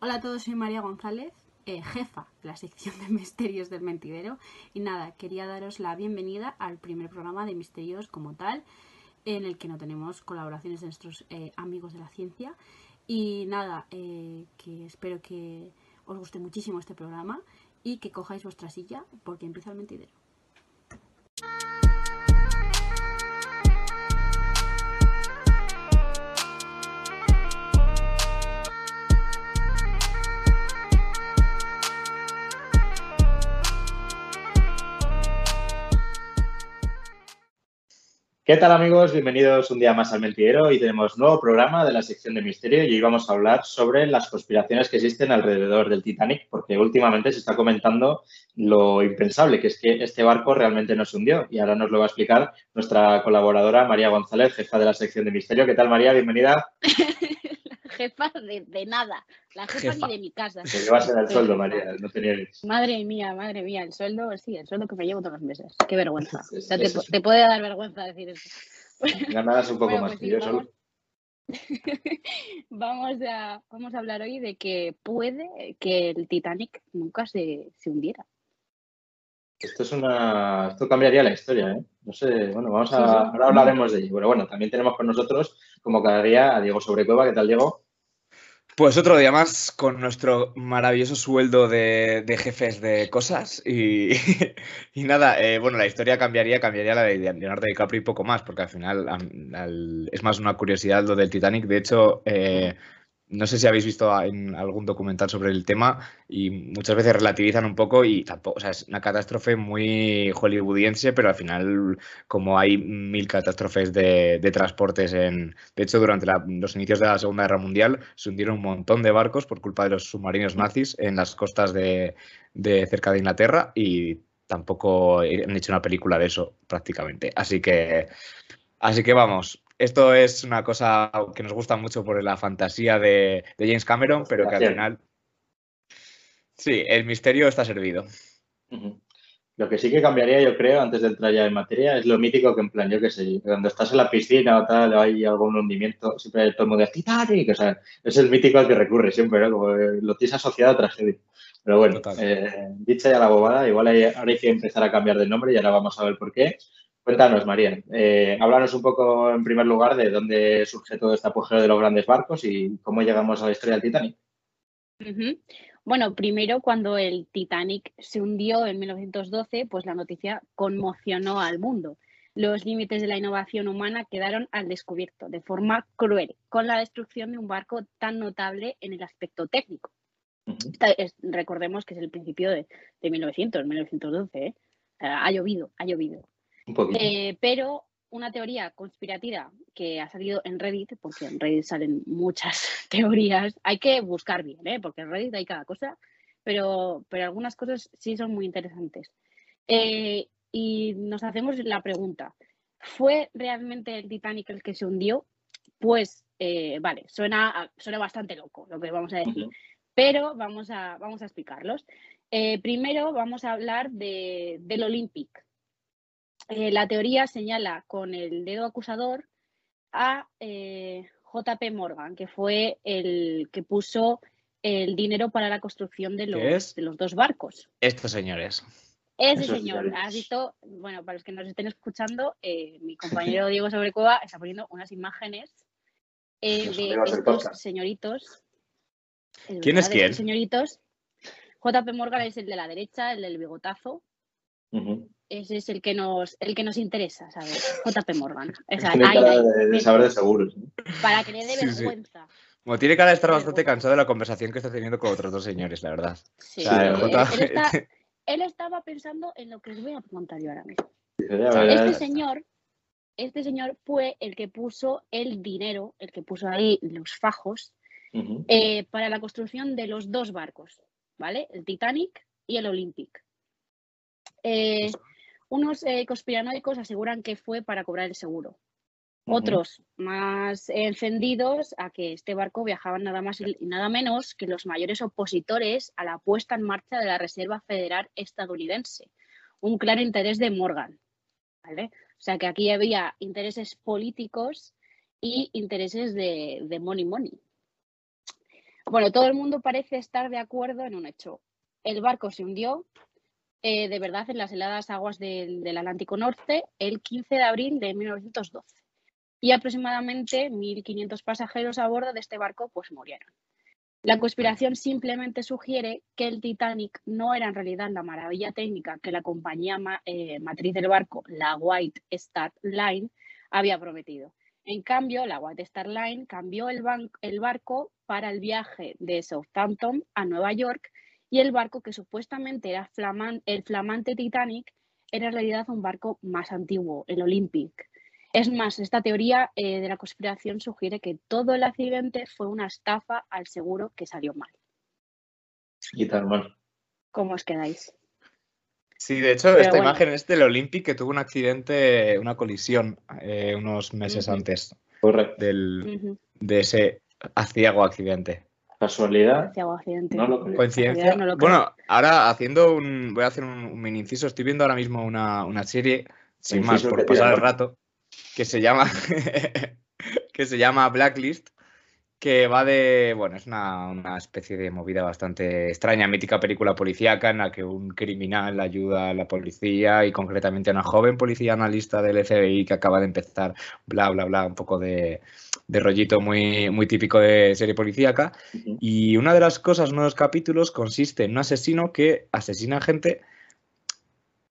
Hola a todos, soy María González, eh, jefa de la sección de misterios del mentidero. Y nada, quería daros la bienvenida al primer programa de misterios como tal, en el que no tenemos colaboraciones de nuestros eh, amigos de la ciencia. Y nada, eh, que espero que os guste muchísimo este programa y que cojáis vuestra silla porque empieza el mentidero. ¿Qué tal amigos? Bienvenidos un día más al Mentidero. y tenemos nuevo programa de la sección de misterio y hoy vamos a hablar sobre las conspiraciones que existen alrededor del Titanic porque últimamente se está comentando lo impensable, que es que este barco realmente no se hundió y ahora nos lo va a explicar nuestra colaboradora María González, jefa de la sección de misterio. ¿Qué tal María? Bienvenida. jefa de, nada, la jefa, ni de mi casa. Que llevas en el sueldo, María, no Madre mía, madre mía, el sueldo, sí, el sueldo que me llevo todos los meses. Qué vergüenza. o sea, te, puede dar vergüenza decir eso. Ganadas un poco más pues que yo solo. Vamos a, vamos a hablar hoy de que puede que el Titanic nunca se, se hundiera. Esto es una. Esto cambiaría la historia, ¿eh? No sé, bueno, vamos a. Ahora hablaremos de ello. Pero bueno, también tenemos con nosotros, como cada día, a Diego Sobrecueva. ¿Qué tal, Diego? Pues otro día más con nuestro maravilloso sueldo de, jefes de cosas y, nada, eh, bueno, la historia cambiaría, cambiaría la de Leonardo DiCaprio y poco más, porque al final es más una curiosidad lo del Titanic. De hecho, eh, no sé si habéis visto en algún documental sobre el tema y muchas veces relativizan un poco y tampoco, o sea, es una catástrofe muy hollywoodiense, pero al final, como hay mil catástrofes de, transportes en... De hecho, durante los inicios de la Segunda Guerra Mundial se hundieron un montón de barcos por culpa de los submarinos nazis en las costas de, de cerca de Inglaterra y tampoco han hecho una película de eso prácticamente. Así que, así que vamos, esto es una cosa que nos gusta mucho por la fantasía de, James Cameron, pero que al final. Sí, el misterio está servido. Lo que sí que cambiaría, yo creo, antes de entrar ya en materia, es lo mítico que en plan, yo qué sé, cuando estás en la piscina o tal, hay algún hundimiento, siempre hay todo el mundo de Titanic, o sea, es el mítico al que recurre siempre, ¿no? Como lo tienes asociado a tragedia. Pero bueno, eh, dicha ya la bobada, igual ahora hay que empezar a cambiar de nombre y ahora vamos a ver por qué. Cuéntanos, María. Eh, háblanos un poco, en primer lugar, de dónde surge todo este apogeo de los grandes barcos y cómo llegamos a la historia del Titanic. Bueno, primero, cuando el Titanic se hundió en 1912, pues la noticia conmocionó al mundo. Los límites de la innovación humana quedaron al descubierto de forma cruel, con la destrucción de un barco tan notable en el aspecto técnico. recordemos que es el principio de, 1900, 1912. ¿eh? Ha llovido, ha llovido. Eh, pero una teoría conspirativa que ha salido en Reddit, porque en Reddit salen muchas teorías, hay que buscar bien, ¿eh? porque en Reddit hay cada cosa, pero, pero algunas cosas sí son muy interesantes. Eh, y nos hacemos la pregunta, ¿fue realmente el Titanic el que se hundió? Pues vale, suena, suena bastante loco lo que vamos a decir, pero vamos a, vamos a explicarlos. primero vamos a hablar de, del Olympic, eh, la teoría señala con el dedo acusador a eh, JP Morgan, que fue el que puso el dinero para la construcción de los, de los dos barcos. Estos señores. Ese señor, has visto, bueno, para los que nos estén escuchando, eh, mi compañero Diego Sobrecueva está poniendo unas imágenes de estos señoritos. ¿Quién es quién? Señoritos. JP Morgan es el de la derecha, el del bigotazo. Ese es el que nos, el que nos interesa, ¿sabes? JP Morgan. O sea, de, saber de seguros. Para que le dé vergüenza. Bueno, tiene cara de estar bastante cansado de la conversación que está teniendo con otros dos señores, la verdad. Sí, él, estaba pensando en lo que os voy a preguntar yo ahora mismo. Este señor, este señor fue el que puso el dinero, el que puso ahí los fajos eh, para la construcción de los dos barcos, ¿vale? El Titanic y el Olympic. Eh, unos eh, conspiranoicos aseguran que fue para cobrar el seguro. Otros, más encendidos a que este barco viajaba nada más y nada menos que los mayores opositores a la puesta en marcha de la Reserva Federal estadounidense. Un claro interés de Morgan. ¿vale? O sea que aquí había intereses políticos y intereses de, de money money. Bueno, todo el mundo parece estar de acuerdo en un hecho. El barco se hundió eh, de verdad en las heladas aguas del, Atlántico Norte el 15 de abril de 1912 y aproximadamente 1.500 pasajeros a bordo de este barco pues murieron. La conspiración simplemente sugiere que el Titanic no era en realidad la maravilla técnica que la compañía ma- eh, matriz del barco, la White Star Line, había prometido. En cambio, la White Star Line cambió el barco para el viaje de Southampton a Nueva York y el barco que supuestamente era flaman- el flamante Titanic era en realidad un barco más antiguo, el Olympic. Es más, esta teoría eh, de la conspiración sugiere que todo el accidente fue una estafa al seguro que salió mal. Y tal, mal. ¿Cómo os quedáis? Sí, de hecho, Pero esta bueno. imagen es del Olympic que tuvo un accidente, una colisión eh, unos meses antes Correcto. del, de ese aciago accidente. Casualidad. No lo creo. ¿Coincidencia? No lo creo. bueno, ahora haciendo un. Voy a hacer un, un mini inciso. Estoy viendo ahora mismo una, una serie, sin más, por pasar el rato, que se llama. que se llama Blacklist. Que va de. Bueno, es una, una especie de movida bastante extraña, mítica película policíaca en la que un criminal ayuda a la policía y concretamente a una joven policía analista del FBI que acaba de empezar, bla, bla, bla, un poco de, de rollito muy, muy típico de serie policíaca. Y una de las cosas, uno de los capítulos, consiste en un asesino que asesina gente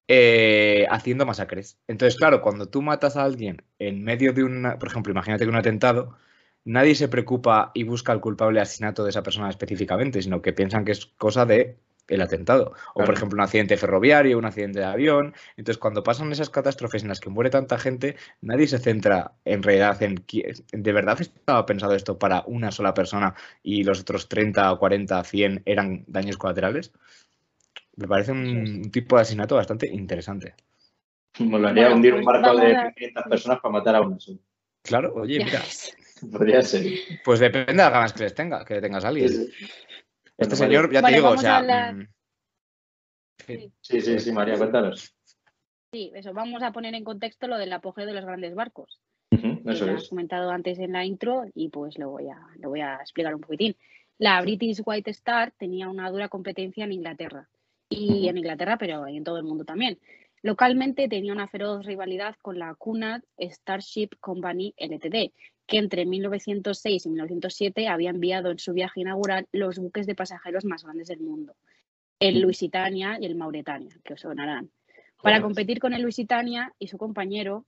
eh, haciendo masacres. Entonces, claro, cuando tú matas a alguien en medio de una, por ejemplo, imagínate que un atentado, nadie se preocupa y busca al culpable asesinato de esa persona específicamente, sino que piensan que es cosa de el atentado. O, por ejemplo, un accidente ferroviario, un accidente de avión. Entonces, cuando pasan esas catástrofes en las que muere tanta gente, nadie se centra en realidad en de verdad estaba pensado esto para una sola persona y los otros 30 o 40, 100 eran daños colaterales. Me parece un, tipo de asesinato bastante interesante. Bueno, hundir pues un barco vamos de a- 500 personas para matar a una sola. Claro, oye, Ya mira. Podría ser. pues depende de las ganas que les tenga, que tengas a alguien. Sí, sí. Este Bueno, señor, ya te Bueno, digo, o sea. hablar- mm, sí. Sí, sí, sí, María, cuéntanos. Sí, eso. Vamos a poner en contexto lo del apogeo de los grandes barcos. Que Eso lo has comentado antes en la intro y pues lo voy a, lo voy a explicar un poquitín. La British White Star tenía una dura competencia en Inglaterra y en Inglaterra, pero en todo el mundo también. Localmente tenía una feroz rivalidad con la Cunard Starship Company Ltd, que entre 1906 y 1907 había enviado en su viaje inaugural los buques de pasajeros más grandes del mundo, el Ujú. Lusitania y el Mauretania, que os sonarán. Para competir con el Lusitania y su compañero,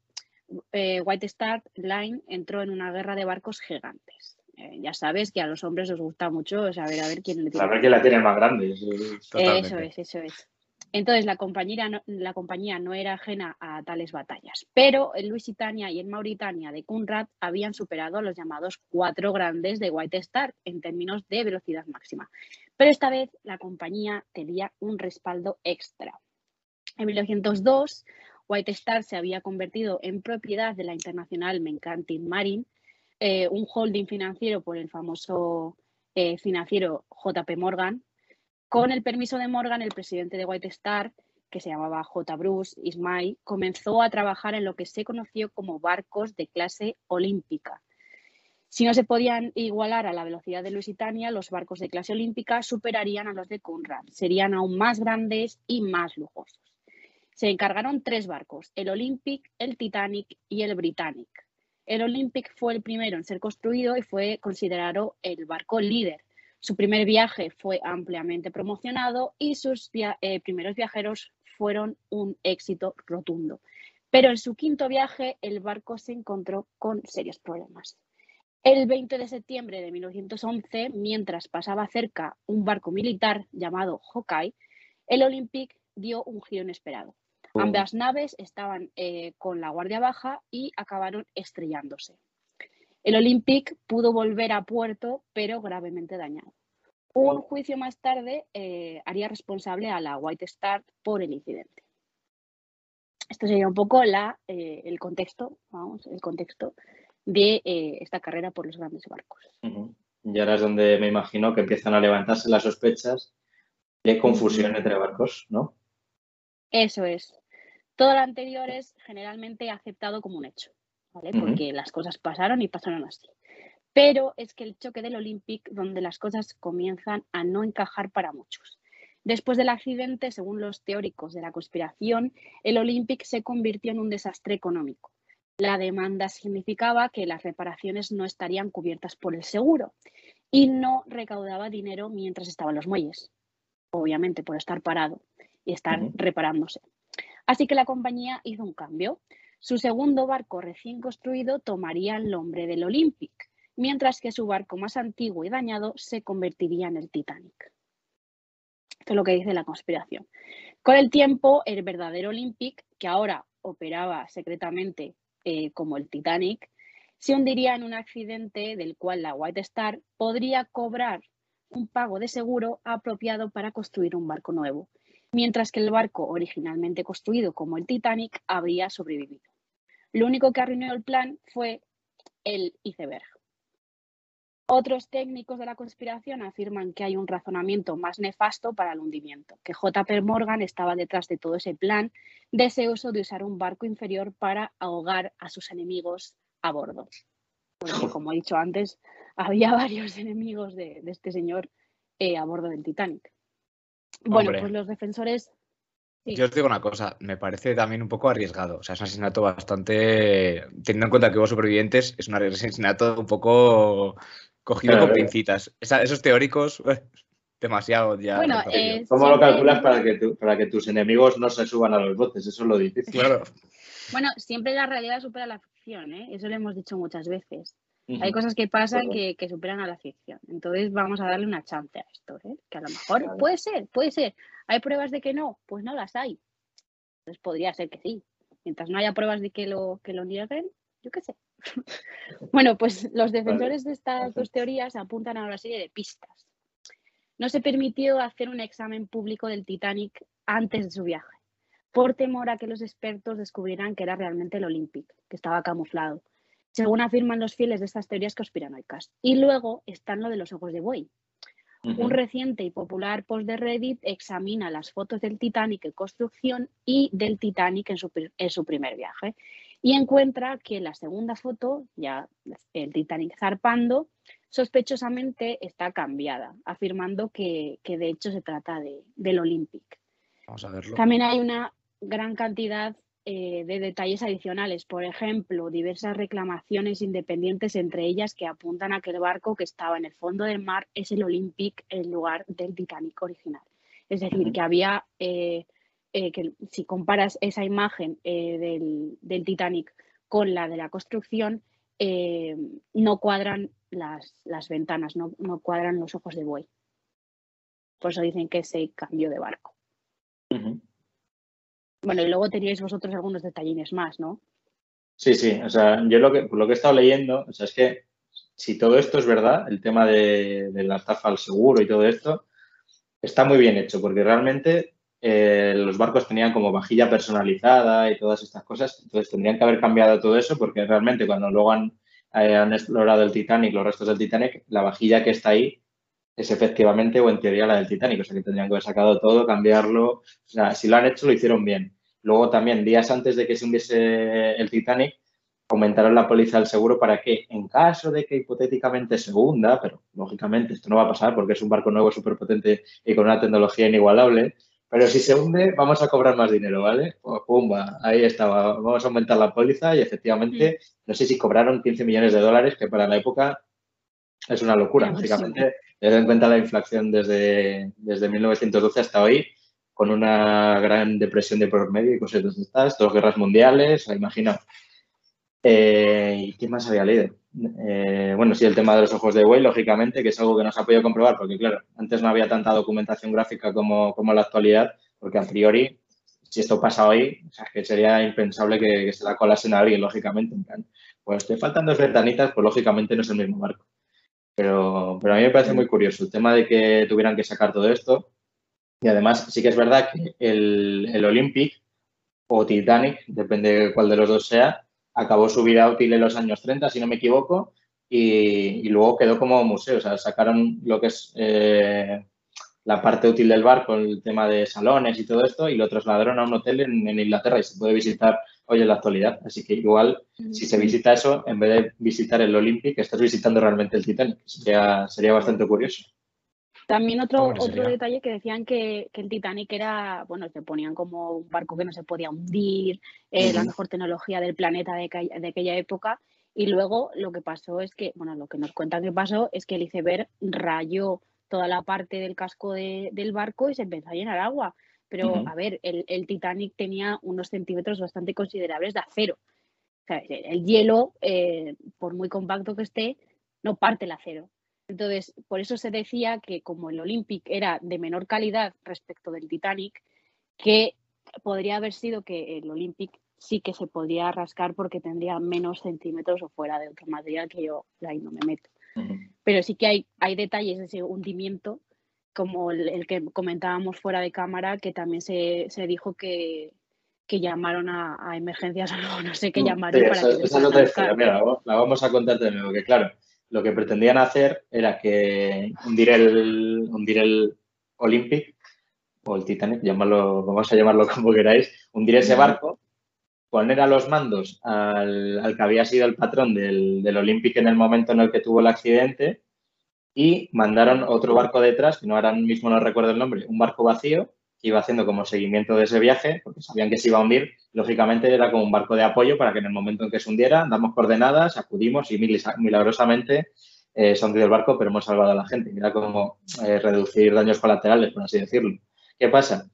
eh, White Star Line entró en una guerra de barcos gigantes. Eh, ya sabes que a los hombres os gusta mucho saber a ver quién le tiene A ver quién la tiene más grande. eso es. Totalmente. Eso es, eso es. Entonces la compañía, no, era ajena a tales batallas, pero el Lusitania y el Mauritania de Conrad habían superado los llamados cuatro grandes de White Star en términos de velocidad máxima. Pero esta vez la compañía tenía un respaldo extra. En 1902, White Star se había convertido en propiedad de la Internacional Mercantile Marine, eh, un holding financiero por el famoso eh, financiero JP Morgan. Con el permiso de Morgan, el presidente de White Star, que se llamaba J. Bruce Ismay, comenzó a trabajar en lo que se conoció como barcos de clase olímpica. Si no se podían igualar a la velocidad de Lusitania, los barcos de clase olímpica superarían a los de Conrad. Serían aún más grandes y más lujosos. Se encargaron tres barcos, el Olympic, el Titanic y el Britannic. El Olympic fue el primero en ser construido y fue considerado el barco líder. Su primer viaje fue ampliamente promocionado y sus via eh, primeros viajeros fueron un éxito rotundo. Pero en su quinto viaje el barco se encontró con serios problemas. El 20 de septiembre de 1911, mientras pasaba cerca un barco militar llamado Hawkeye, el Olympic dio un giro inesperado. Oh. Ambas naves estaban eh, con la guardia baja y acabaron estrellándose. El Olympic pudo volver a puerto, pero gravemente dañado. Un juicio más tarde eh, haría responsable a la White Star por el incidente. Esto sería un poco la, eh, el contexto, vamos, el contexto de eh, esta carrera por los grandes barcos. Y ahora es donde me imagino que empiezan a levantarse las sospechas de confusión entre barcos, ¿no? Eso es. Todo lo anterior es generalmente aceptado como un hecho, Porque las cosas pasaron y pasaron así. Pero es que el choque del Olympic, donde las cosas comienzan a no encajar para muchos. Después del accidente, según los teóricos de la conspiración, el Olympic se convirtió en un desastre económico. La demanda significaba que las reparaciones no estarían cubiertas por el seguro y no recaudaba dinero mientras estaban los muelles, obviamente por estar parado y estar reparándose. Así que la compañía hizo un cambio. Su segundo barco recién construido tomaría el nombre del Olympic, mientras que su barco más antiguo y dañado se convertiría en el Titanic. Esto es lo que dice la conspiración. Con el tiempo, el verdadero Olympic, que ahora operaba secretamente eh, como el Titanic, se hundiría en un accidente del cual la White Star podría cobrar un pago de seguro apropiado para construir un barco nuevo, mientras que el barco originalmente construido como el Titanic habría sobrevivido. Lo único que arruinó el plan fue el iceberg. Otros técnicos de la conspiración afirman que hay un razonamiento más nefasto para el hundimiento, que JP Morgan estaba detrás de todo ese plan, deseoso de usar un barco inferior para ahogar a sus enemigos a bordo. Porque, como he dicho antes, había varios enemigos de, este señor eh, a bordo del Titanic. Bueno, pues los defensores Yo os digo una cosa, me parece también un poco arriesgado. O sea, es un asesinato bastante. Teniendo en cuenta que hubo supervivientes, es un asesinato un poco cogido con pincitas. esos teóricos, demasiado ya. Bueno, ¿Cómo lo calculas para que, para que tus enemigos no se suban a los botes? Eso es lo difícil. Claro. Bueno, siempre la realidad supera la ficción, ¿eh? Eso lo hemos dicho muchas veces. Hay cosas que pasan que, superan a la ficción. Entonces vamos a darle una chance a esto, ¿eh? Que a lo mejor puede ser, puede ser. ¿Hay pruebas de que no? Pues no las hay. Entonces podría ser que sí. Mientras no haya pruebas de que lo, que lo nieguen, yo qué sé. bueno, pues los defensores de estas dos teorías apuntan a una serie de pistas. No se permitió hacer un examen público del Titanic antes de su viaje, por temor a que los expertos descubrieran que era realmente el Olympic, que estaba camuflado, según afirman los fieles de estas teorías conspiranoicas. Y luego están lo de los ojos de buey. Un reciente y popular post de Reddit examina las fotos del Titanic en construcción y del Titanic en su, en su primer viaje y encuentra que la segunda foto, ya el Titanic zarpando, sospechosamente está cambiada, afirmando que, de hecho se trata de, del Olympic. Vamos a verlo. También hay una gran cantidad eh, de detalles adicionales, por ejemplo, diversas reclamaciones independientes entre ellas que apuntan a que el barco que estaba en el fondo del mar es el Olympic en lugar del Titanic original. Es decir, que había eh, eh, que si comparas esa imagen eh, del, Titanic con la de la construcción, no cuadran las, ventanas, no, cuadran los ojos de buey. Por eso dicen que se cambió de barco. Bueno, y luego teníais vosotros algunos detallines más, ¿no? Sí, sí, o sea, yo lo que, lo que he estado leyendo, o sea, es que si todo esto es verdad, el tema de, la estafa al seguro y todo esto, está muy bien hecho, porque realmente eh, los barcos tenían como vajilla personalizada y todas estas cosas, entonces tendrían que haber cambiado todo eso porque realmente cuando luego han, eh, han explorado el Titanic, los restos del Titanic, la vajilla que está ahí es efectivamente o en teoría la del Titanic, o sea que tendrían que haber sacado todo, cambiarlo, o sea, si lo han hecho lo hicieron bien. Luego también, días antes de que se hundiese el Titanic, aumentaron la póliza del seguro para que en caso de que hipotéticamente se hunda, pero lógicamente esto no va a pasar porque es un barco nuevo, súper potente y con una tecnología inigualable, pero si se hunde, vamos a cobrar más dinero, ¿vale? Pues, pumba, ahí estaba. Vamos a aumentar la póliza y efectivamente, mm. no sé si cobraron 15 millones de dólares, que para la época es una locura, básicamente. Teniendo en cuenta la inflación desde, desde 1912 hasta hoy, con una gran depresión de por medio y cosas de estas, dos guerras mundiales, imagino. Eh, ¿Y qué más había leído? Eh, bueno, sí, el tema de los ojos de buey, lógicamente, que es algo que no se ha podido comprobar, porque claro, antes no había tanta documentación gráfica como, como en la actualidad, porque a priori, si esto pasa hoy, o sea, que sería impensable que, se la colasen a alguien, lógicamente. pues te faltan dos ventanitas, pues lógicamente no es el mismo barco. Pero, pero a mí me parece muy curioso el tema de que tuvieran que sacar todo esto. Y además, sí que es verdad que el, el Olympic o Titanic, depende de cuál de los dos sea, acabó su vida útil en los años 30, si no me equivoco, y, luego quedó como museo. O sea, sacaron lo que es eh, la parte útil del barco, el tema de salones y todo esto, y lo trasladaron a un hotel en, Inglaterra y se puede visitar hoy en la actualidad. Así que igual, si se visita eso, en vez de visitar el Olympic, estás visitando realmente el Titanic. Sería, sería bastante curioso. También otro, otro sería. detalle que decían que, que el Titanic era, bueno, se ponían como un barco que no se podía hundir, eh, la mejor tecnología del planeta de, de aquella época. Y luego lo que pasó es que, bueno, lo que nos cuentan que pasó es que el iceberg rayó toda la parte del casco de- del barco y se empezó a llenar agua. Pero, a ver, el, el Titanic tenía unos centímetros bastante considerables de acero. O sea, el el hielo, eh, por muy compacto que esté, no parte el acero. Entonces, por eso se decía que como el Olympic era de menor calidad respecto del Titanic, que podría haber sido que el Olympic sí que se podría rascar porque tendría menos centímetros o fuera de otro material que yo ahí no me meto. Pero sí que hay, hay detalles de ese hundimiento, como el, el que comentábamos fuera de cámara, que también se, se dijo que, que llamaron a, a emergencias o no, no sé qué llamaron Sí, para esa, que esa. Mira, la vamos- a contar de nuevo, que claro, lo que pretendían hacer era que hundir el, hundir el Olympic o el Titanic, llamarlo, vamos a llamarlo como queráis, hundir ese barco, poner a los mandos al, al que había sido el patrón del, del Olympic en el momento en el que tuvo el accidente y mandaron otro barco detrás, que no ahora mismo no recuerdo el nombre, un barco vacío que iba haciendo como seguimiento de ese viaje, porque sabían que se iba a hundir. Lógicamente era como un barco de apoyo para que en el momento en que se hundiera, damos coordenadas, acudimos y milagrosamente eh, se ha hundido el barco, pero hemos salvado a la gente. Era como eh, reducir daños colaterales, por así decirlo. ¿Qué pasa?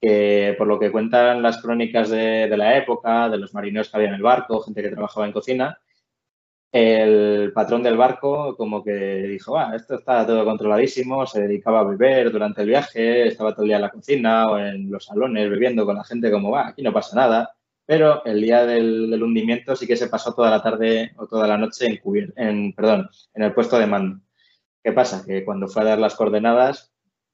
Que por lo que cuentan las crónicas de, de la época, de los marineros que había en el barco, gente que trabajaba en cocina, el patrón del barco como que dijo, "Buah, esto está todo controladísimo, se dedicaba a beber durante el viaje, estaba todo el día en la cocina o en los salones bebiendo con la gente como, va, aquí no pasa nada. Pero el día del, hundimiento sí que se pasó toda la tarde o toda la noche en, en, perdón, en el puesto de mando. ¿Qué pasa? Que cuando fue a dar las coordenadas,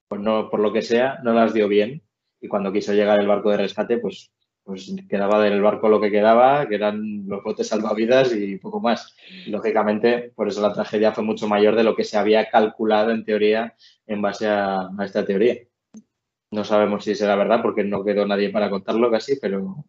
pues no, por lo que sea, no las dio bien. Y cuando quiso llegar el barco de rescate, pues, pues quedaba del barco lo que quedaba, que eran los botes salvavidas y poco más. Lógicamente, por eso la tragedia fue mucho mayor de lo que se había calculado en teoría en base a, a esta teoría. No sabemos si será verdad porque no quedó nadie para contarlo casi, pero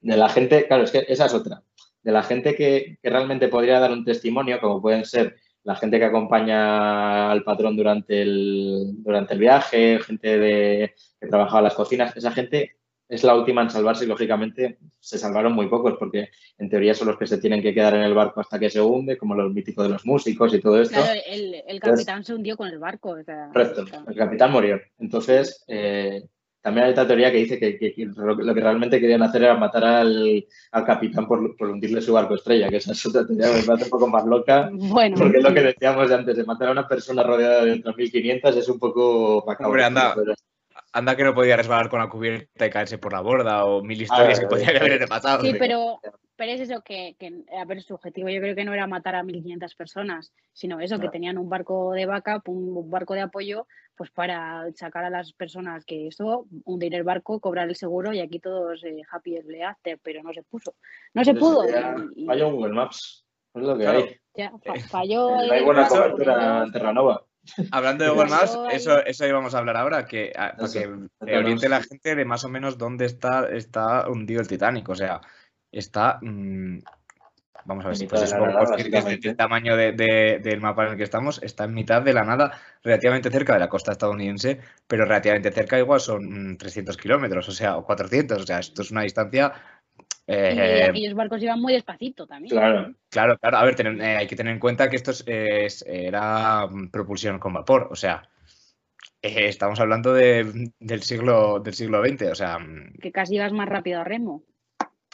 de la gente, claro, es que esa es otra. De la gente que, que realmente podría dar un testimonio, como pueden ser la gente que acompaña al patrón durante el, durante el viaje, gente de, que trabajaba en las cocinas, esa gente es la última en salvarse y lógicamente se salvaron muy pocos porque en teoría son los que se tienen que quedar en el barco hasta que se hunde, como los míticos de los músicos y todo esto. Claro, el, el capitán se hundió con el barco. o sea, Correcto, el capitán murió. Entonces, eh, también hay otra teoría que dice que, que- que lo, lo que realmente querían hacer era matar al, al capitán por, por hundirle su barco estrella, que esa es otra teoría que me parece un poco más loca, Bueno, porque es lo que decíamos de antes, de matar a una persona rodeada de otras 1500 es un poco macabro. Hombre, anda. pero- Anda que no podía resbalar con la cubierta y caerse por la borda o mil historias Ah, que podrían eh, haber pasado. sí, pero, pero es eso que, que, a ver, su objetivo yo creo que no era matar a 1.500 personas, sino eso, que tenían un barco de backup, un, un barco de apoyo, pues para sacar a las personas que eso, hundir el barco, cobrar el seguro y aquí todos eh, happy ever after, pero no se puso. No se pudo. Falló Google Maps, es lo que Claro. hay. ya, fa- falló. No hay buena cobertura en Terranova. Hablando de Google Maps, eso, eso íbamos a hablar ahora, que, a- para que cuéntanos. oriente la gente de más o menos dónde está, está hundido el Titanic. O sea, está. mm, vamos a ver En si pues es la un poco nada, del- básicamente. del tamaño de- de- del mapa en el que estamos. Está en mitad de la nada, relativamente cerca de la costa estadounidense, pero relativamente cerca, igual son mm, 300 kilómetros, o sea, o 400. O sea, esto es una distancia. Y eh, aquellos barcos iban muy despacito también. Claro, Claro, claro. A ver, eh, hay que tener en cuenta que esto es, es- era mm, propulsión con vapor. O sea, eh, estamos hablando de- del siglo del siglo XX. O sea, mm, Que casi ibas más rápido a remo.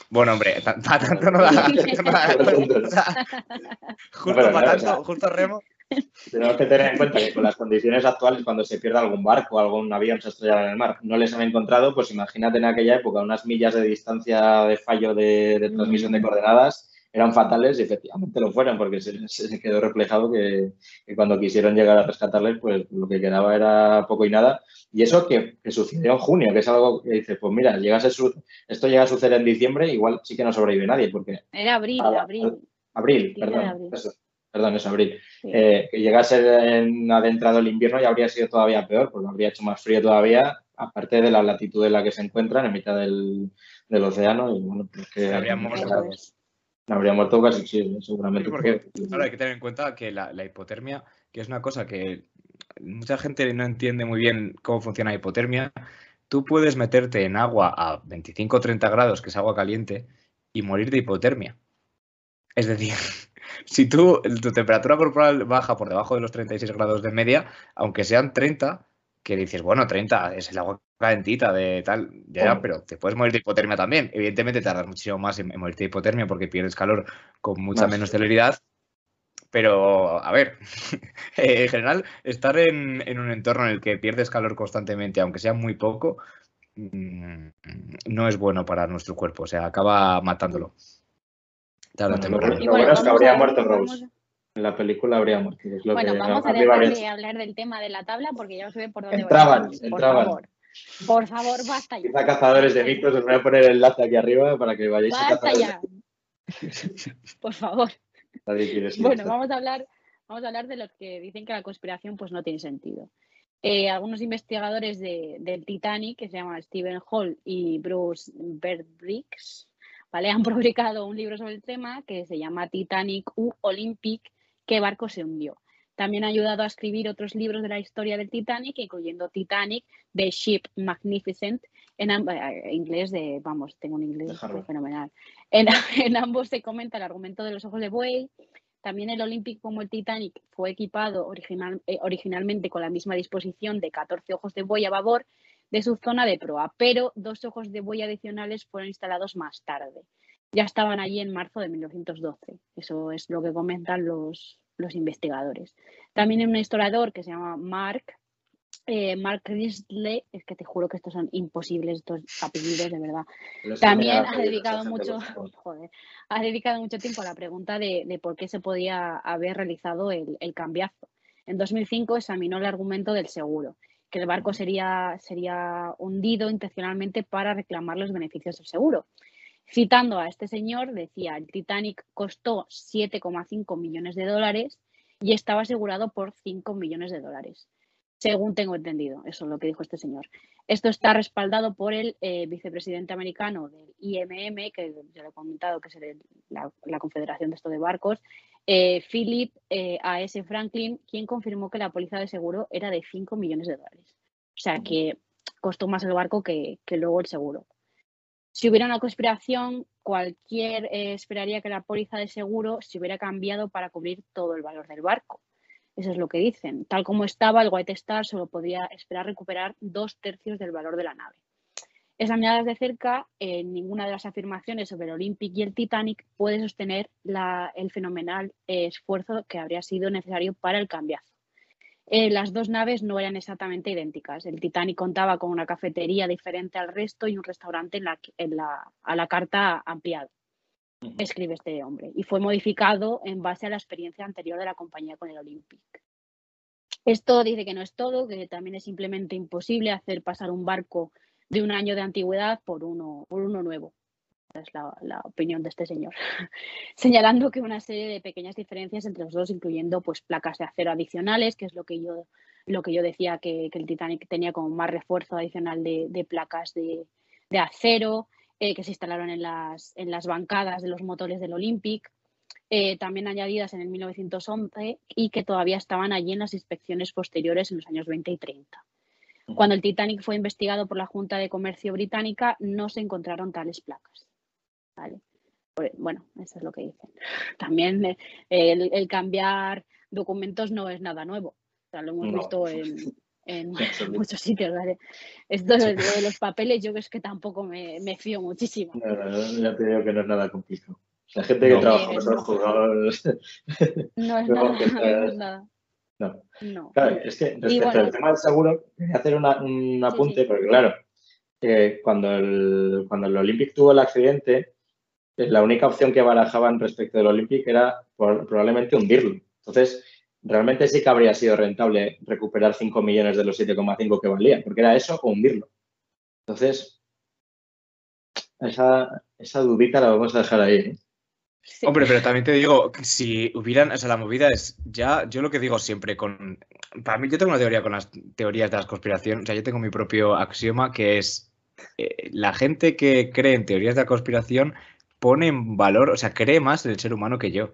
bueno, hombre, ta- pa- tanto no da. tanto no da- o sea, justo para tanto, justo remo. Tenemos que tener en cuenta que con las condiciones actuales, cuando se pierde algún barco o algún avión se estrella en el mar, no les han encontrado, pues imagínate en aquella época unas millas de distancia de fallo de, de transmisión de Mm. coordenadas eran fatales y efectivamente lo fueron porque se, se quedó reflejado que, que cuando quisieron llegar a rescatarles, pues lo que quedaba era poco y nada. Y eso que, que sucedió en junio, que es algo que dices, pues mira, llegase su- esto llega a suceder en diciembre, igual sí que no sobrevive nadie porque Era abril, abril. Abril, perdón. abril. eso. Perdón, es abril, Sí. eh, que llegase en adentrado el invierno ya habría sido todavía peor, porque habría hecho más frío todavía, aparte de la latitud en la que se encuentran, en mitad del, del océano, y bueno, pues que Se habrían no muerto Eso todos. es. habría muerto casi, sí, seguramente. Sí, porque porque- Ahora hay que tener en cuenta que la, la hipotermia, que es una cosa que mucha gente no entiende muy bien cómo funciona la hipotermia, tú puedes meterte en agua a 25 o 30 grados, que es agua caliente, y morir de hipotermia. Es decir, si tú, tu temperatura corporal baja por debajo de los 36 grados de media, aunque sean 30, que dices, bueno, 30 es el agua calentita de tal, ya, pero te puedes morir de hipotermia también. Evidentemente tardas muchísimo más en, en morirte de hipotermia porque pierdes calor con mucha Más, menos celeridad. Pero, a ver, en general, estar en, en un entorno en el que pierdes calor constantemente, aunque sea muy poco, mm, no es bueno para nuestro cuerpo, o sea, acaba matándolo. Tarde Bueno, temprano. Lo bueno es que habría a- muerto Rose. a- En la película habría muerto. que es lo Bueno, que vamos a dejar de hablar del tema de la tabla porque ya os ve por dónde Entraban, voy. Por entraban. favor. Por favor, basta ya. Quizá cazadores de mitos, os voy a poner el enlace aquí arriba para que vayáis a Basta cazadores ya. Por favor. Bueno, vamos a hablar, vamos a hablar de los que dicen que la conspiración pues no tiene sentido. Eh, algunos investigadores de- del Titanic, que se llaman Stephen Hall y Bruce Berbricks, ¿vale? han publicado un libro sobre el tema que se llama Titanic U Olympic, ¿qué barco se hundió? También ha ayudado a escribir otros libros de la historia del Titanic, incluyendo Titanic, The Ship Magnificent, en eh, inglés de, vamos, tengo un inglés fenomenal. En, en ambos se comenta el argumento de los ojos de buey. También el Olympic como el Titanic fue equipado original- eh, originalmente con la misma disposición de 14 ojos de buey a babor de su zona de proa, pero dos ojos de buey adicionales fueron instalados más tarde. Ya estaban allí en marzo de 1912. Eso es lo que comentan los, los investigadores. También hay un historiador que se llama Mark, eh, Mark Risley, es que te juro que estos son imposibles, estos apellidos, de verdad. También ha dedicado mucho, joder, ha dedicado mucho tiempo a la pregunta de, de por qué se podía haber realizado el, el cambiazo. En 2005 examinó el argumento del seguro, que el barco sería, sería hundido intencionalmente para reclamar los beneficios del seguro. Citando a este señor, decía, el Titanic costó 7,5 millones de dólares y estaba asegurado por 5 millones de dólares. Según tengo entendido, eso es lo que dijo este señor. Esto está respaldado por el eh, vicepresidente americano del IMM, que ya lo he comentado, que es la, la confederación de esto de barcos, eh, Philip eh, A.S. Franklin, quien confirmó que la póliza de seguro era de 5 millones de dólares. O sea que costó más el barco que, que luego el seguro. Si hubiera una conspiración, cualquier eh, esperaría que la póliza de seguro se hubiera cambiado para cubrir todo el valor del barco. Eso es lo que dicen. Tal como estaba, el White Star solo podía esperar recuperar dos tercios del valor de la nave. Examinadas de cerca, eh, ninguna de las afirmaciones sobre el Olympic y el Titanic puede sostener la- el fenomenal eh, esfuerzo que habría sido necesario para el cambiazo. Eh, las dos naves no eran exactamente idénticas. El Titanic contaba con una cafetería diferente al resto y un restaurante en la, en la- a la carta ampliado escribe este hombre, y fue modificado en base a la experiencia anterior de la compañía con el Olympic. Esto dice que no es todo, que también es simplemente imposible hacer pasar un barco de un año de antigüedad por uno, por uno nuevo. Es la, la opinión de este señor. Señalando que una serie de pequeñas diferencias entre los dos, incluyendo pues placas de acero adicionales, que es lo que yo, lo que yo decía que, el Titanic tenía como más refuerzo adicional de, de placas de, de acero, eh, que se instalaron en las, en las bancadas de los motores del Olympic, eh, también añadidas en el 1911 y que todavía estaban allí en las inspecciones posteriores en los años 20 y 30. Cuando el Titanic fue investigado por la Junta de Comercio Británica, no se encontraron tales placas. ¿vale? Por- Bueno, eso es lo que dicen. También eh, el, el cambiar documentos no es nada nuevo. O sea, lo hemos No. visto en, muchos sitios. ¿vale? Esto de, lo de los papeles, yo es que tampoco me, me fío muchísimo. No, no, no, ya te digo que no es nada complicado. Sea, gente que trabaja con los jugadores. No es nada. No. No. Claro, es que respecto bueno. al tema del seguro, quería hacer una- un apunte, sí. porque claro, eh, cuando, el, cuando el Olympic tuvo el accidente, eh, la única opción que barajaban respecto del Olympic era por- probablemente hundirlo. Entonces, realmente sí que habría sido rentable recuperar 5 millones de los 7,5 que valía, porque era eso o hundirlo. Entonces, esa, esa dudita la vamos a dejar ahí. ¿eh? Sí. Hombre, pero también te digo, si hubieran, o sea, la movida es, ya, yo lo que digo siempre con, para mí yo tengo una teoría con las teorías de las conspiración, o sea, yo tengo mi propio axioma que es, eh, la gente que cree en teorías de la conspiración pone en valor, o sea, cree más en el ser humano que yo.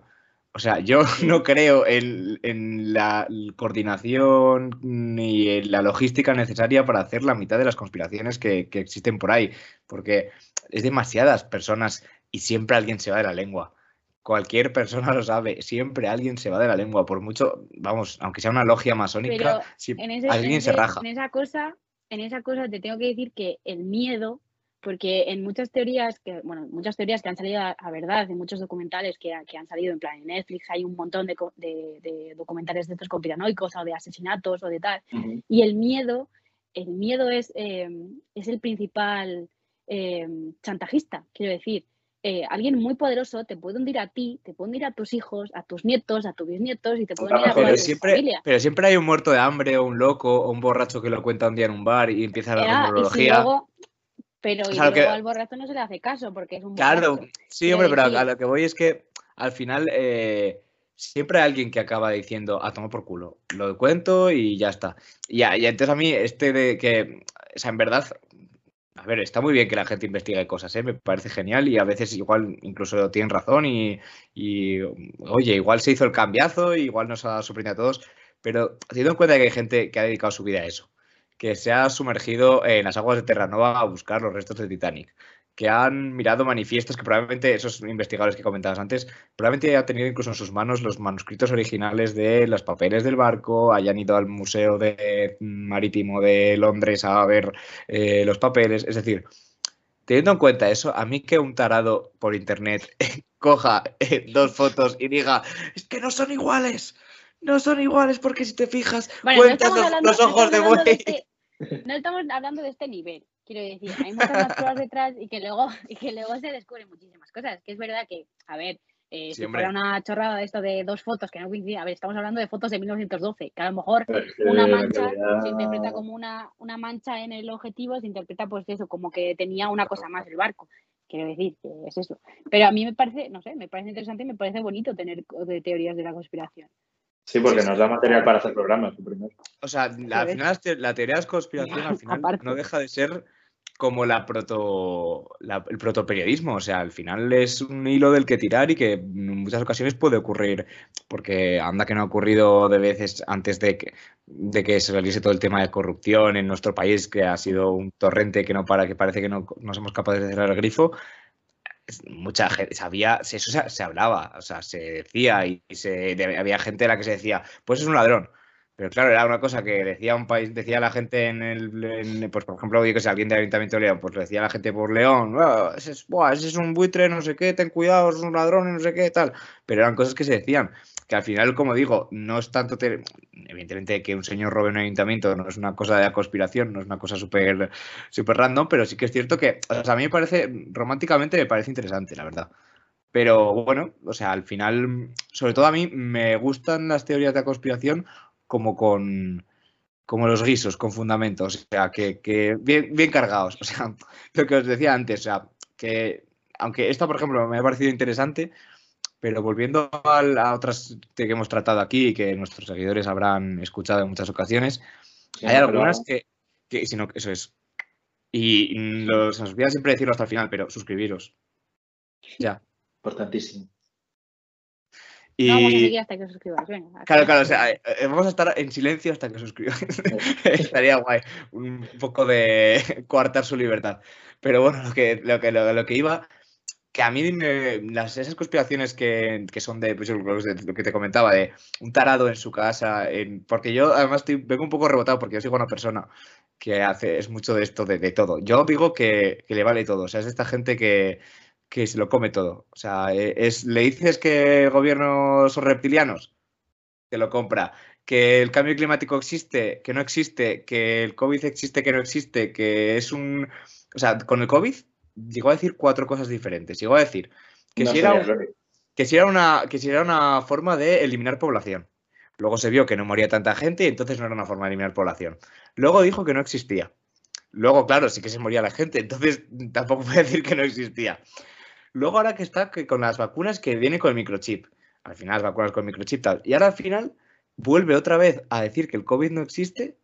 O sea, yo no creo en, en la coordinación ni en la logística necesaria para hacer la mitad de las conspiraciones que, que existen por ahí, porque es demasiadas personas y siempre alguien se va de la lengua. Cualquier persona lo sabe, siempre alguien se va de la lengua, por mucho, vamos, aunque sea una logia masónica, ese- alguien en se raja. en esa cosa, en esa cosa te tengo que decir que el miedo, porque en muchas teorías, que, bueno, muchas teorías que han salido a, a verdad, en muchos documentales que, que han salido en plan en Netflix, hay un montón de, co- de- de documentales de estos conspiranoicos o de asesinatos o de tal. Y el miedo, el miedo es, eh, es el principal eh, chantajista, quiero decir. Eh, alguien muy poderoso te puede hundir a ti, te puede hundir a tus hijos, a tus nietos, a tus bisnietos y te puede hundir a toda tu familia. pero siempre hay un muerto de hambre o un loco o un borracho que lo cuenta un día en un bar y empieza la y si rumorología. luego, pero y O sea, lo luego que- al borracho no se le hace caso porque es un Claro, borracho. sí, hombre, pero a- a lo que voy es que al final eh, siempre hay alguien que acaba diciendo a tomar por culo. Lo cuento y ya está. Y, ya, y entonces a mí este de que, o sea, en verdad, a ver, está muy bien que la gente investigue cosas, ¿eh? Me parece genial y a veces igual incluso tienen razón y, oye, igual se hizo el cambiazo, igual nos ha sorprendido a todos, pero teniendo en cuenta que hay gente que ha dedicado su vida a eso, que se ha sumergido en las aguas de Terranova a buscar los restos del Titanic, que han mirado manifiestos que probablemente esos investigadores que comentabas antes, probablemente hayan tenido incluso en sus manos los manuscritos originales de los papeles del barco, hayan ido al Museo de, Marítimo de Londres a ver eh, los papeles, es decir, teniendo en cuenta eso, a mí que un tarado por internet coja eh, dos fotos y diga, es que no son iguales. No son iguales porque si te fijas, Bueno, cuentan los, no ojos de buey. este- no estamos hablando de este nivel, quiero decir, hay muchas más pruebas detrás y que luego, y que luego se descubren muchísimas cosas. Que es verdad que, a ver, eh, Sí, si hombre. fuera una chorrada de esto de dos fotos que no coinciden, a ver, estamos hablando de fotos de 1912, que a lo mejor una mancha se interpreta como una, una mancha en el objetivo, se interpreta pues eso, como que tenía una cosa más el barco. Quiero decir que es eso. Pero a mí me parece, no sé, me parece interesante y me parece bonito tener de teorías de la conspiración. Sí, porque nos da material para hacer programas. lo primero. O sea, la, al final, la teoría de la conspiración al final Aparte. no deja de ser como la proto, la- el protoperiodismo. O sea, al final es un hilo del que tirar y que en muchas ocasiones puede ocurrir, porque anda que no ha ocurrido de veces antes de que, de que se saliese todo el tema de corrupción en nuestro país, que ha sido un torrente que no para, que parece que no, no somos capaces de cerrar el grifo. Mucha gente sabía, eso se, se hablaba, o sea, se decía y se, había gente a la que se decía, pues es un ladrón. Pero claro, era una cosa que decía un país, decía la gente en el, en- pues por ejemplo, yo que sé, alguien del Ayuntamiento de León, pues lo decía la gente por León, "Ah, ese, es, buah, ese es un buitre, no sé qué, ten cuidado, es un ladrón, no sé qué, tal. Pero eran cosas que se decían, que al final, como digo, no es tanto, te- evidentemente que un señor robe un ayuntamiento no es una cosa de conspiración, no es una cosa súper súper random, pero sí que es cierto que, o sea, a mí me parece, románticamente me parece interesante, la verdad. Pero bueno, o sea, al final, sobre todo a mí me gustan las teorías de conspiración como con como los guisos, con fundamentos, o sea, que, que bien, bien cargados. O sea, lo que os decía antes, o sea, que aunque esta, por ejemplo, me ha parecido interesante, pero volviendo a, otras que hemos tratado aquí y que nuestros seguidores habrán escuchado en muchas ocasiones, Sí, hay pero- algunas que, que si no, eso es. Y mm, lo- se nos olvida siempre decirlo hasta el final, pero suscribiros. Ya. Importantísimo. Y, No vamos a seguir hasta que os suscribáis. Venga, Claro, claro, o sea, eh, eh, vamos a estar en silencio hasta que suscribáis. Estaría guay, un poco de coartar su libertad. Pero bueno, lo que, lo que, lo, lo que iba, que a mí me- las, esas conspiraciones que, que son de, pues, lo que- lo que te comentaba, de un tarado en su casa, en- porque yo además estoy- vengo un poco rebotado porque yo soy una persona que hace, es mucho de esto, de, de todo. Yo digo que, que le vale todo, o sea, es de esta gente que, que se lo come todo. O sea, eh, es, le dices que el gobierno son reptilianos, te lo compra. Que el cambio climático existe, que no existe, que el COVID existe, que no existe, que es un... O sea, con el COVID llegó a decir cuatro cosas diferentes. Llegó a decir que, No si, era, sería un- Glory. que, si era una, que si era una forma de eliminar población. Luego se vio que no moría tanta gente y entonces no era una forma de eliminar población. Luego dijo que no existía. Luego, claro, sí que se moría la gente, entonces tampoco puede decir que no existía. Luego ahora que está que con las vacunas que viene con el microchip. Al final las vacunas con el microchip tal. Y ahora al final vuelve otra vez a decir que el COVID no existe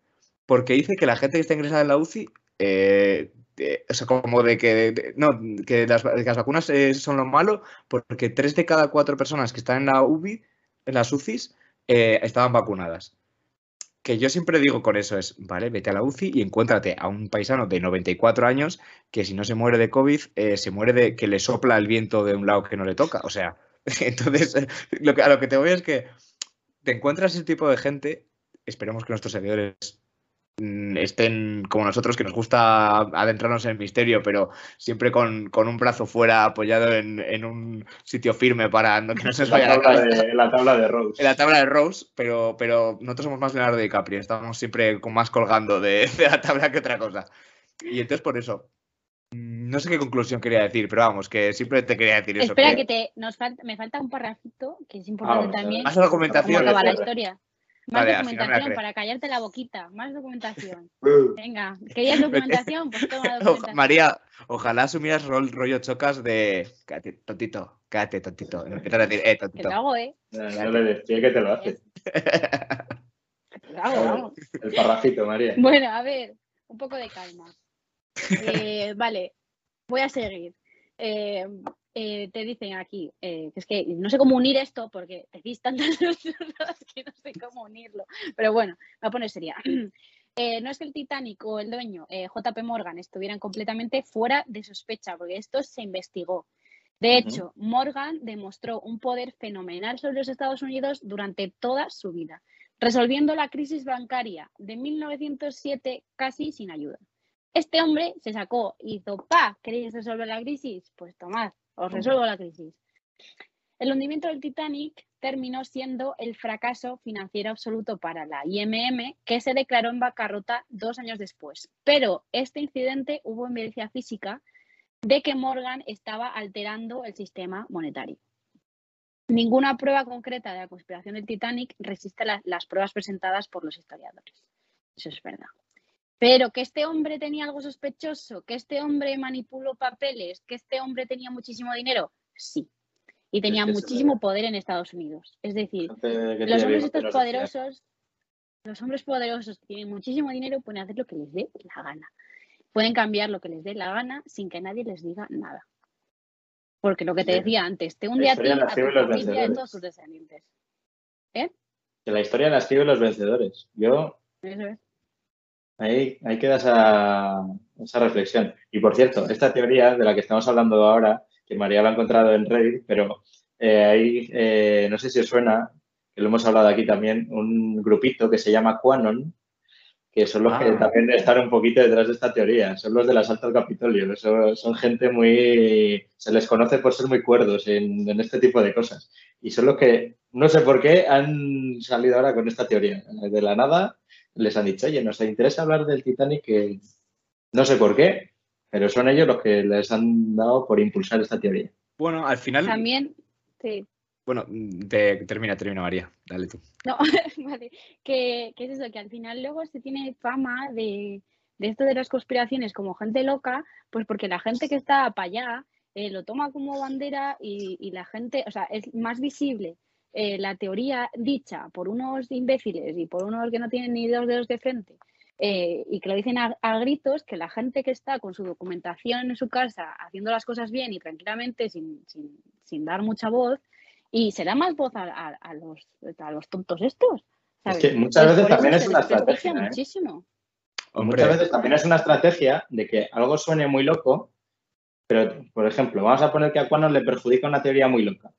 porque dice que la gente que está ingresada en la UCI, eh, eh, o sea, como de que, no, que las, vacunas eh, son lo malo porque tres de cada cuatro personas que están en la UBI, en las UCIs, estaban vacunadas que yo siempre digo con eso es, vale, vete a la UCI y encuéntrate a un paisano de 94 años que si no se muere de COVID, eh, se muere de que le sopla el viento de un lado que no le toca. O sea, entonces, lo que, a lo que te voy es que te encuentras ese tipo de gente, esperemos que nuestros seguidores estén como nosotros, que nos gusta adentrarnos en el misterio, pero siempre con, un brazo fuera apoyado en, un sitio firme para que no se nos vaya la, tabla de, la tabla de Rose. En la tabla de Rose, pero, pero nosotros somos más Leonardo DiCaprio, estamos siempre con más colgando de, la tabla que otra cosa. Y entonces por eso, mm, no sé qué conclusión quería decir, pero vamos, que siempre te quería decir eso. Espera, que, te, nos falta, me falta un parrafito que es importante también. Más documentación. Cómo la historia. Más documentación para callarte la boquita. Más documentación. Venga, ¿querías documentación? Pues toma documentación. María, ojalá asumieras rol, rollo chocas de. Cállate, tontito, cállate, tontito. Empiezas a decir, eh, tontito. Te lo hago, eh. No, no le decía que te lo hace. Te lo hago, vamos. El parrafito, María. Bueno, a ver, un poco de calma. Eh, vale, voy a seguir. Eh, eh, te dicen aquí, eh, que es que no sé cómo unir esto porque decís tantas cosas que no sé cómo unirlo. Pero bueno, voy a poner sería. no es que el Titanic o el dueño, JP Morgan, estuvieran completamente fuera de sospecha, porque esto se investigó. De hecho, Morgan demostró un poder fenomenal sobre los Estados Unidos durante toda su vida, resolviendo la crisis bancaria de 1907 casi sin ayuda. Este hombre se sacó y hizo, pa, ¿queréis resolver la crisis? Pues tomad, os resuelvo la crisis. El hundimiento del Titanic terminó siendo el fracaso financiero absoluto para la IMM, que se declaró en bancarrota dos años después. Pero este incidente hubo evidencia física de que Morgan estaba alterando el sistema monetario. Ninguna prueba concreta de la conspiración del Titanic resiste las pruebas presentadas por los historiadores. Eso es verdad. Pero que este hombre tenía algo sospechoso, que este hombre manipuló papeles, que este hombre tenía muchísimo dinero, sí. Y tenía muchísimo poder en Estados Unidos. Es decir, los hombres estos poderosos, los hombres poderosos que tienen muchísimo dinero pueden hacer lo que les dé la gana. Pueden cambiar lo que les dé la gana sin que nadie les diga nada. Porque lo que te decía antes, te un día a ti a tu familia de todos sus descendientes. ¿Eh? Que la historia la escriben los vencedores. Yo Eso es. Ahí, queda esa, reflexión. Y por cierto, esta teoría de la que estamos hablando ahora, que María la ha encontrado en Reddit, pero eh, ahí, eh, no sé si os suena, que lo hemos hablado aquí también, un grupito que se llama Quanon, que son los que ah. también están un poquito detrás de esta teoría, son los del asalto al Capitolio, son, gente muy, se les conoce por ser muy cuerdos en, en, este tipo de cosas. Y son los que, no sé por qué, han salido ahora con esta teoría. De la nada, les han dicho, oye, nos interesa hablar del Titanic, que no sé por qué, pero son ellos los que les han dado por impulsar esta teoría. Bueno, al final. También, sí. Bueno, te, termina, termina María, dale tú. No, vale, que, es eso, que al final luego se tiene fama de, esto de las conspiraciones como gente loca, pues porque la gente que está para allá eh, lo toma como bandera y, y la gente, o sea, es más visible eh, la teoría dicha por unos imbéciles y por unos que no tienen ni dos dedos de frente eh, y que lo dicen a, gritos, que la gente que está con su documentación en su casa haciendo las cosas bien y tranquilamente sin, sin, dar mucha voz y se da más voz a, los, a los tontos estos. Es que muchas veces también es una estrategia. ¿eh? Muchísimo. Muchas veces también es una estrategia de que algo suene muy loco, pero, por ejemplo, vamos a poner que a Quanon le perjudica una teoría muy loca.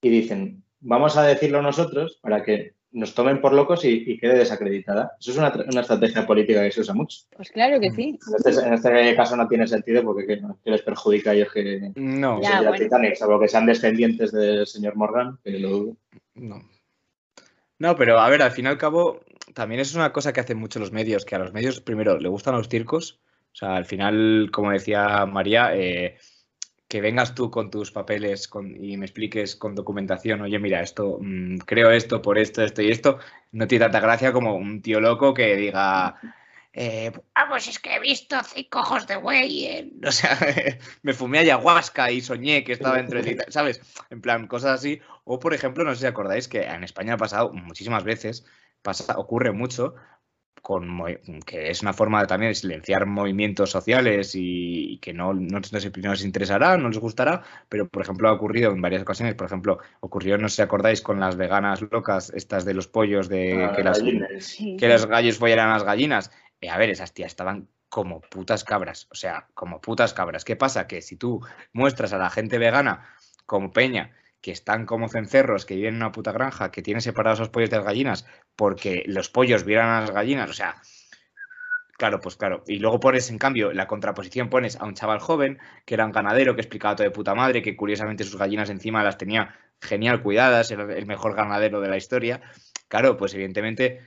Y dicen, vamos a decirlo nosotros para que nos tomen por locos y, quede desacreditada. Eso es una, estrategia política que se usa mucho. Pues claro que sí. Este, en este, caso no tiene sentido porque les perjudica a ellos que no. Ya, Titanic, salvo que sean descendientes del señor Morgan, que lo No. No, pero a ver, al fin y al cabo, también es una cosa que hacen mucho los medios, que a los medios, primero, le gustan los circos. O sea, al final, como decía María, eh, que vengas tú con tus papeles y me expliques con documentación, oye, mira, esto, mm, creo esto por esto, esto y esto, no tiene tanta gracia como un tío loco que diga, eh, ah, pues es que he visto cinco ojos de güey. en-". O sea, me fumé ayahuasca y soñé que estaba entre ¿sabes? En plan, cosas así. O, por ejemplo, no sé si acordáis que en España ha pasado muchísimas veces, pasa, ocurre mucho, con, que es una forma también de silenciar movimientos sociales y, y que no, no, les interesará, no les gustará, pero por ejemplo ha ocurrido en varias ocasiones, por ejemplo, ocurrió, no sé si acordáis, con las veganas locas, estas de los pollos, de Ah, que, las. Sí. que los gallos follaran a las gallinas. Eh, a ver, esas tías estaban como putas cabras, o sea, como putas cabras. ¿Qué pasa? Que si tú muestras a la gente vegana como Peña, que están como cencerros, que viven en una puta granja, que tienen separados los pollos de las gallinas, porque los pollos vieran a las gallinas, o sea, claro, pues claro. Y luego pones, en cambio, la contraposición pones a un chaval joven, que era un ganadero, que explicaba todo de puta madre, que curiosamente sus gallinas encima las tenía genial cuidadas, era el mejor ganadero de la historia. Claro, pues evidentemente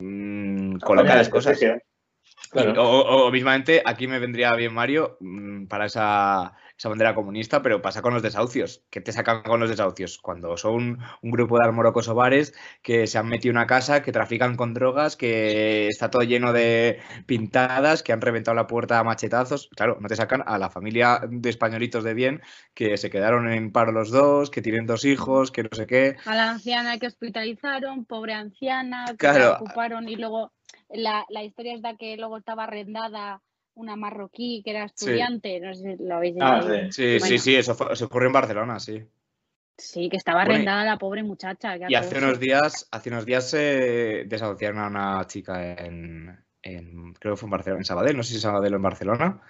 mm, coloca las cosas. Y-. O, o- o mismamente, aquí me vendría bien Mario mm, para esa, esa bandera comunista, pero pasa con los desahucios. ¿Qué te sacan con los desahucios? Cuando son un grupo de bares que se han metido en una casa, que trafican con drogas, que está todo lleno de pintadas, que han reventado la puerta a machetazos. Claro, no te sacan a la familia de españolitos de bien que se quedaron en paro los dos, que tienen dos hijos, que no sé qué. A la anciana que hospitalizaron, pobre anciana, que Claro. la ocuparon y luego la, la historia es de que luego estaba arrendada una marroquí que era Sí. estudiante, no sé si lo habéis Ah, leído. sí. Sí, Bueno. sí, sí, eso, fue- eso ocurrió en Barcelona, sí. Sí, que estaba Bueno, arrendada la pobre muchacha. Y hace unos días, hace unos días se desahuciaron a una chica en, en- creo que fue en Barcelona, en Sabadell, no sé si Sabadell o en Barcelona,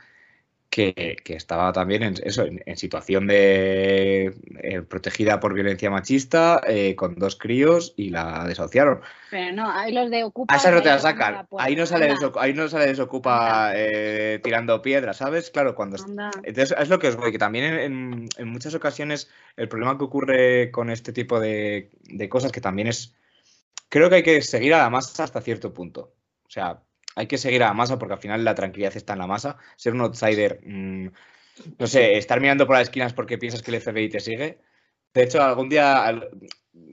que, que estaba también en eso, en, en situación de eh, protegida por violencia machista, eh, con dos críos y la desahuciaron. Pero no, ahí los de Ocupa. A no te la ahí tocando sacan. puerta. Ahí no sale, desoc- ahí no sale desocupa eh, tirando piedras, ¿sabes? Claro, cuando anda. entonces, es lo que os voy, que también en muchas ocasiones el problema que ocurre con este tipo de, de cosas, que también es, creo que hay que seguir a la masa hasta cierto punto. O sea, hay que seguir a la masa porque al final la tranquilidad está en la masa. Ser un outsider, mm, no sé, estar mirando por las esquinas porque piensas que el FBI te sigue. De hecho, algún día, al-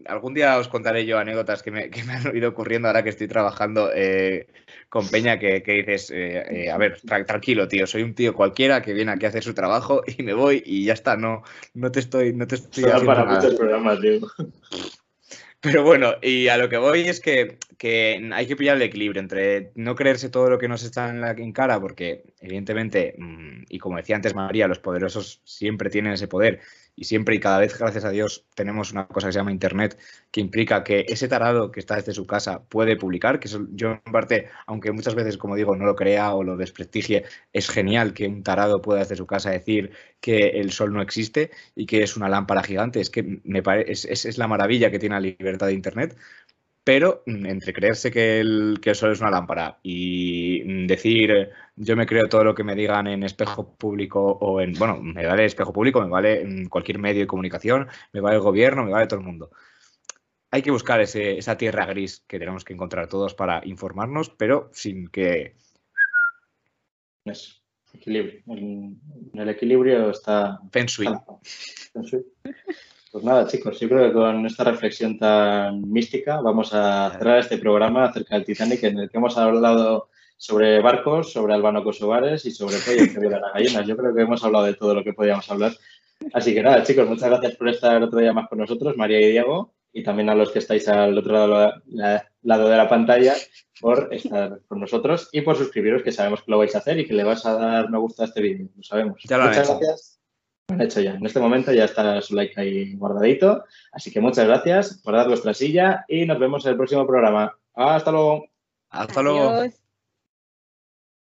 algún día os contaré yo anécdotas que me, que me han ido ocurriendo ahora que estoy trabajando eh, con Peña, que, que dices, eh, eh, a ver, tra- tranquilo, tío, soy un tío cualquiera que viene aquí a hacer su trabajo y me voy y ya está, no, no te estoy, no te estoy para nada. muchos programas, tío. Pero bueno, y a lo que voy es que, que hay que pillar el equilibrio entre no creerse todo lo que nos está en, la, en cara, porque evidentemente, mm, y como decía antes María, los poderosos siempre tienen ese poder y siempre y cada vez, gracias a Dios, tenemos una cosa que se llama Internet, que implica que ese tarado que está desde su casa puede publicar, que yo en parte, aunque muchas veces, como digo, no lo crea o lo desprestigie, es genial que un tarado pueda desde su casa decir que el sol no existe y que es una lámpara gigante. Es que me pare- es, es- es la maravilla que tiene la libertad de Internet. Pero mm, entre creerse que el, que el sol es una lámpara y mm, decir yo me creo todo lo que me digan en espejo público o en, bueno, me vale espejo público, me vale mm, cualquier medio de comunicación, me vale el gobierno, me vale todo el mundo. Hay que buscar ese- esa tierra gris que tenemos que encontrar todos para informarnos, pero sin que... Eso, equilibrio. En en el equilibrio está. Feng Shui. Pues nada, chicos, yo creo que con esta reflexión tan mística vamos a cerrar este programa acerca del Titanic en el que hemos hablado sobre barcos, sobre albano kosovares y sobre pollos que violan a gallinas. Yo creo que hemos hablado de todo lo que podíamos hablar. Así que nada, chicos, muchas gracias por estar otro día más con nosotros, María y Diego, y también a los que estáis al otro lado, la- lado de la pantalla por estar con nosotros y por suscribiros, que sabemos que lo vais a hacer y que le vas a dar me gusta a este vídeo, lo sabemos. Ya lo han muchas gracias. Lo han hecho ya. En este momento ya está su like ahí guardadito. Así que muchas gracias por dar vuestra silla y nos vemos en el próximo programa. Hasta luego. Hasta luego.